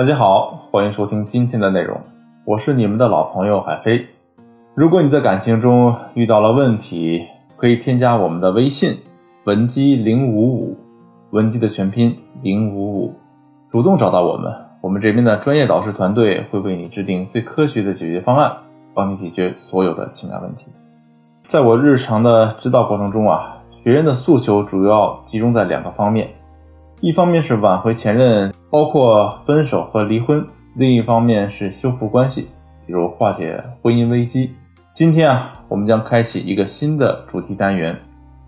大家好，欢迎收听今天的内容，我是你们的老朋友海飞。如果你在感情中遇到了问题，可以添加我们的微信文姬零五五，文姬的全拼零五五，主动找到我们，我们这边的专业导师团队会为你制定最科学的解决方案，帮你解决所有的情感问题。在我日常的指导过程中啊，学员的诉求主要集中在两个方面，一方面是挽回前任，包括分手和离婚；另一方面是修复关系，比如化解婚姻危机。今天啊，我们将开启一个新的主题单元。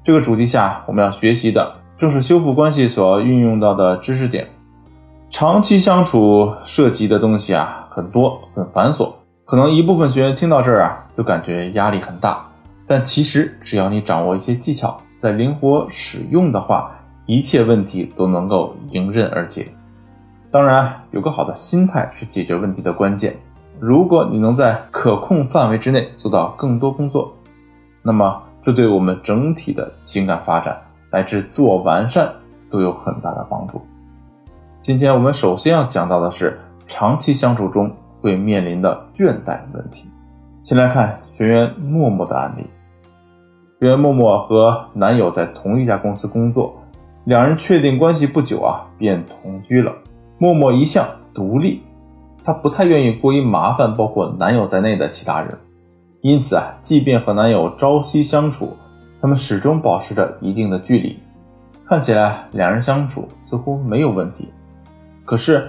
这个主题下，我们要学习的正是修复关系所要运用到的知识点。长期相处涉及的东西啊，很多很繁琐，可能一部分学员听到这儿啊，就感觉压力很大。但其实，只要你掌握一些技巧，再灵活使用的话，一切问题都能够迎刃而解。当然，有个好的心态是解决问题的关键。如果你能在可控范围之内做到更多工作，那么这对我们整体的情感发展乃至自我完善都有很大的帮助。今天我们首先要讲到的是长期相处中会面临的倦怠问题。先来看学员默默的案例。学员默默和男友在同一家公司工作，两人确定关系不久啊，便同居了。默默一向独立。她不太愿意过于麻烦包括男友在内的其他人，因此啊，即便和男友朝夕相处，他们始终保持着一定的距离。看起来两人相处似乎没有问题，可是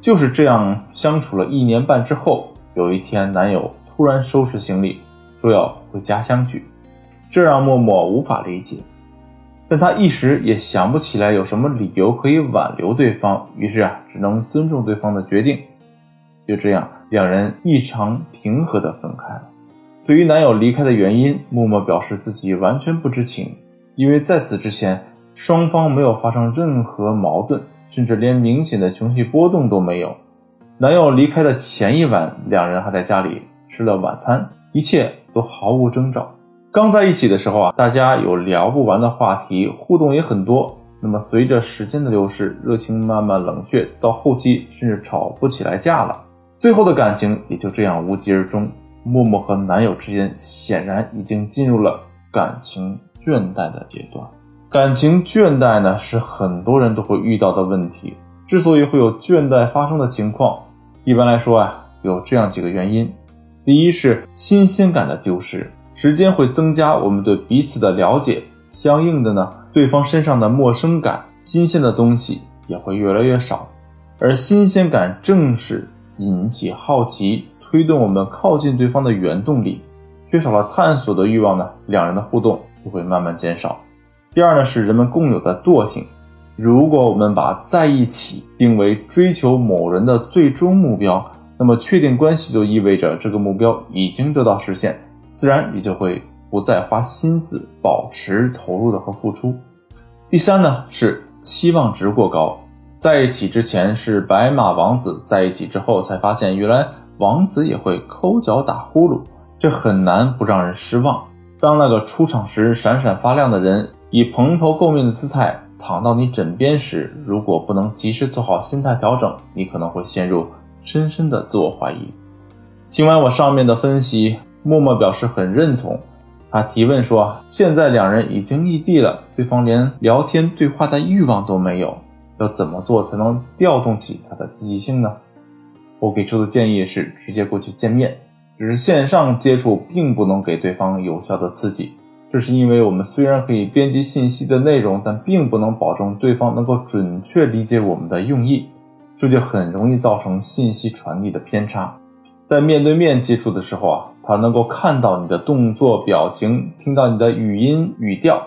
就是这样相处了一年半之后，有一天男友突然收拾行李说要回家乡去，这让默默无法理解，但她一时也想不起来有什么理由可以挽留对方，于是啊，只能尊重对方的决定。就这样，两人异常平和地分开了。对于男友离开的原因，默默表示自己完全不知情，因为在此之前，双方没有发生任何矛盾，甚至连明显的情绪波动都没有。男友离开的前一晚，两人还在家里吃了晚餐，一切都毫无征兆。刚在一起的时候啊，大家有聊不完的话题，互动也很多。那么随着时间的流逝，热情慢慢冷却，到后期甚至吵不起来架了。最后的感情也就这样无疾而终。默默和男友之间显然已经进入了感情倦怠的阶段。感情倦怠呢，是很多人都会遇到的问题。之所以会有倦怠发生的情况，一般来说啊，有这样几个原因：第一是新鲜感的丢失，时间会增加我们对彼此的了解，相应的呢，对方身上的陌生感、新鲜的东西也会越来越少，而新鲜感正是。引起好奇，推动我们靠近对方的原动力，缺少了探索的欲望呢，两人的互动就会慢慢减少。第二呢，是人们共有的惰性。如果我们把在一起定为追求某人的最终目标，那么确定关系就意味着这个目标已经得到实现，自然也就会不再花心思保持投入的和付出。第三呢，是期望值过高。在一起之前是白马王子，在一起之后才发现，原来王子也会抠脚打呼噜，这很难不让人失望。当那个出场时闪闪发亮的人以蓬头垢面的姿态躺到你枕边时，如果不能及时做好心态调整，你可能会陷入深深的自我怀疑。听完我上面的分析，默默表示很认同。他提问说：“现在两人已经异地了，对方连聊天对话的欲望都没有。”要怎么做才能调动起他的积极性呢？我给出的建议是直接过去见面，只是线上接触并不能给对方有效的刺激。这是因为我们虽然可以编辑信息的内容，但并不能保证对方能够准确理解我们的用意，这就很容易造成信息传递的偏差。在面对面接触的时候啊，他能够看到你的动作、表情，听到你的语音语调。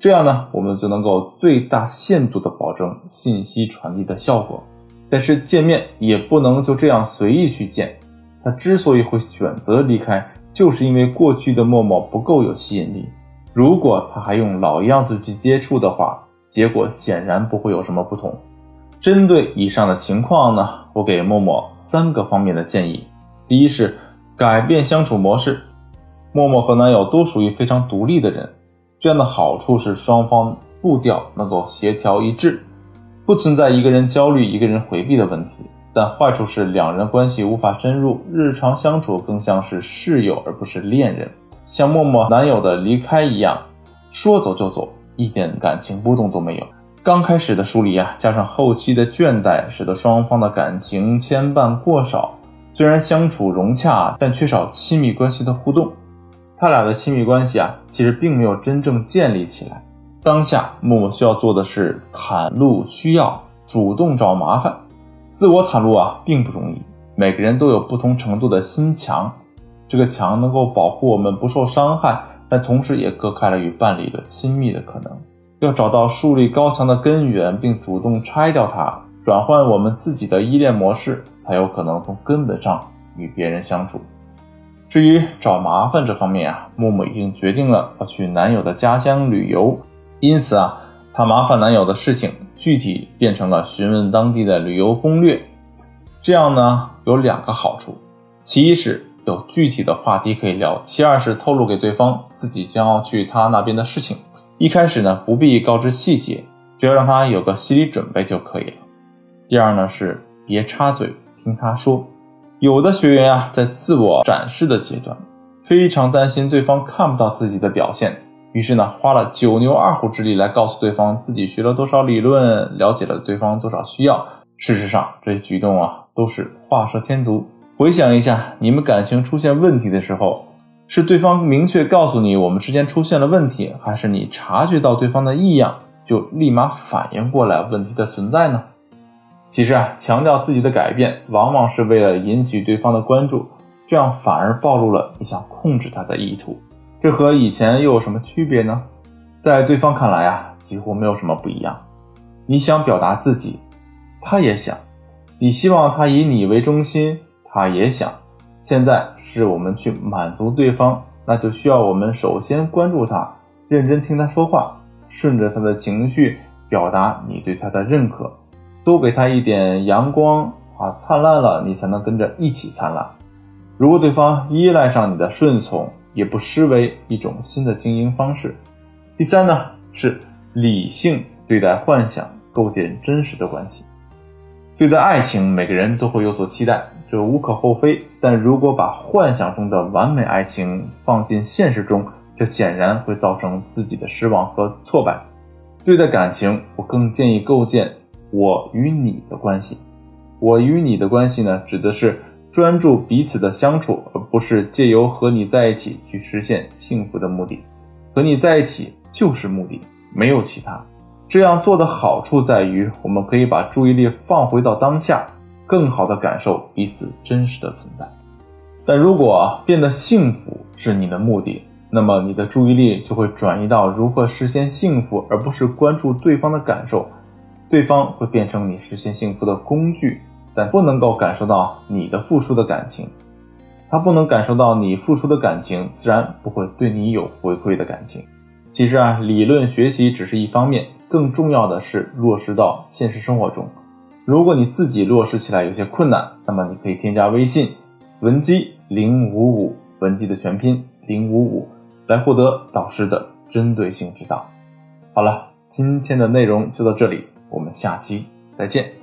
这样呢，我们就能够最大限度的保证信息传递的效果。但是见面也不能就这样随意去见。他之所以会选择离开，就是因为过去的默默不够有吸引力。如果他还用老样子去接触的话，结果显然不会有什么不同。针对以上的情况呢，我给默默三个方面的建议。第一是改变相处模式。默默和男友都属于非常独立的人。这样的好处是双方步调能够协调一致，不存在一个人焦虑、一个人回避的问题。但坏处是两人关系无法深入，日常相处更像是室友而不是恋人，像默默男友的离开一样，说走就走，一点感情波动都没有。刚开始的疏离啊，加上后期的倦怠，使得双方的感情牵绊过少。虽然相处融洽，但缺少亲密关系的互动。他俩的亲密关系啊，其实并没有真正建立起来。当下，默默需要做的是袒露需要，主动找麻烦。自我袒露啊，并不容易。每个人都有不同程度的心墙，这个墙能够保护我们不受伤害，但同时也隔开了与伴侣的亲密的可能。要找到树立高墙的根源，并主动拆掉它，转换我们自己的依恋模式，才有可能从根本上与别人相处。至于找麻烦这方面啊，木木已经决定了要去男友的家乡旅游，因此啊，她麻烦男友的事情具体变成了询问当地的旅游攻略。这样呢，有两个好处：其一是有具体的话题可以聊；其二是透露给对方自己将要去他那边的事情。一开始呢，不必告知细节，只要让他有个心理准备就可以了。第二呢，是别插嘴，听他说。有的学员啊，在自我展示的阶段，非常担心对方看不到自己的表现，于是呢，花了九牛二虎之力来告诉对方自己学了多少理论，了解了对方多少需要。事实上，这些举动啊，都是画蛇添足。回想一下，你们感情出现问题的时候。是对方明确告诉你我们之间出现了问题，还是你察觉到对方的异样就立马反应过来问题的存在呢？其实啊，强调自己的改变，往往是为了引起对方的关注，这样反而暴露了你想控制他的意图。这和以前又有什么区别呢？在对方看来啊，几乎没有什么不一样。你想表达自己，他也想；你希望他以你为中心，他也想。现在是我们去满足对方，那就需要我们首先关注他，认真听他说话，顺着他的情绪表达你对他的认可，多给他一点阳光啊，灿烂了，你才能跟着一起灿烂。如果对方依赖上你的顺从，也不失为一种新的经营方式。第三呢，是理性对待幻想，构建真实的关系。对待爱情，每个人都会有所期待。这无可厚非，但如果把幻想中的完美爱情放进现实中，这显然会造成自己的失望和挫败。对待感情，我更建议构建我与你的关系。我与你的关系呢，指的是专注彼此的相处，而不是借由和你在一起去实现幸福的目的。和你在一起就是目的，没有其他。这样做的好处在于，我们可以把注意力放回到当下。更好的感受彼此真实的存在，但如果变得幸福是你的目的，那么你的注意力就会转移到如何实现幸福，而不是关注对方的感受。对方会变成你实现幸福的工具，但不能够感受到你的付出的感情。他不能感受到你付出的感情，自然不会对你有回馈的感情。其实啊，理论学习只是一方面，更重要的是落实到现实生活中。如果你自己落实起来有些困难，那么你可以添加微信文姬零五五，文姬的全拼零五五，来获得导师的针对性指导。好了，今天的内容就到这里，我们下期再见。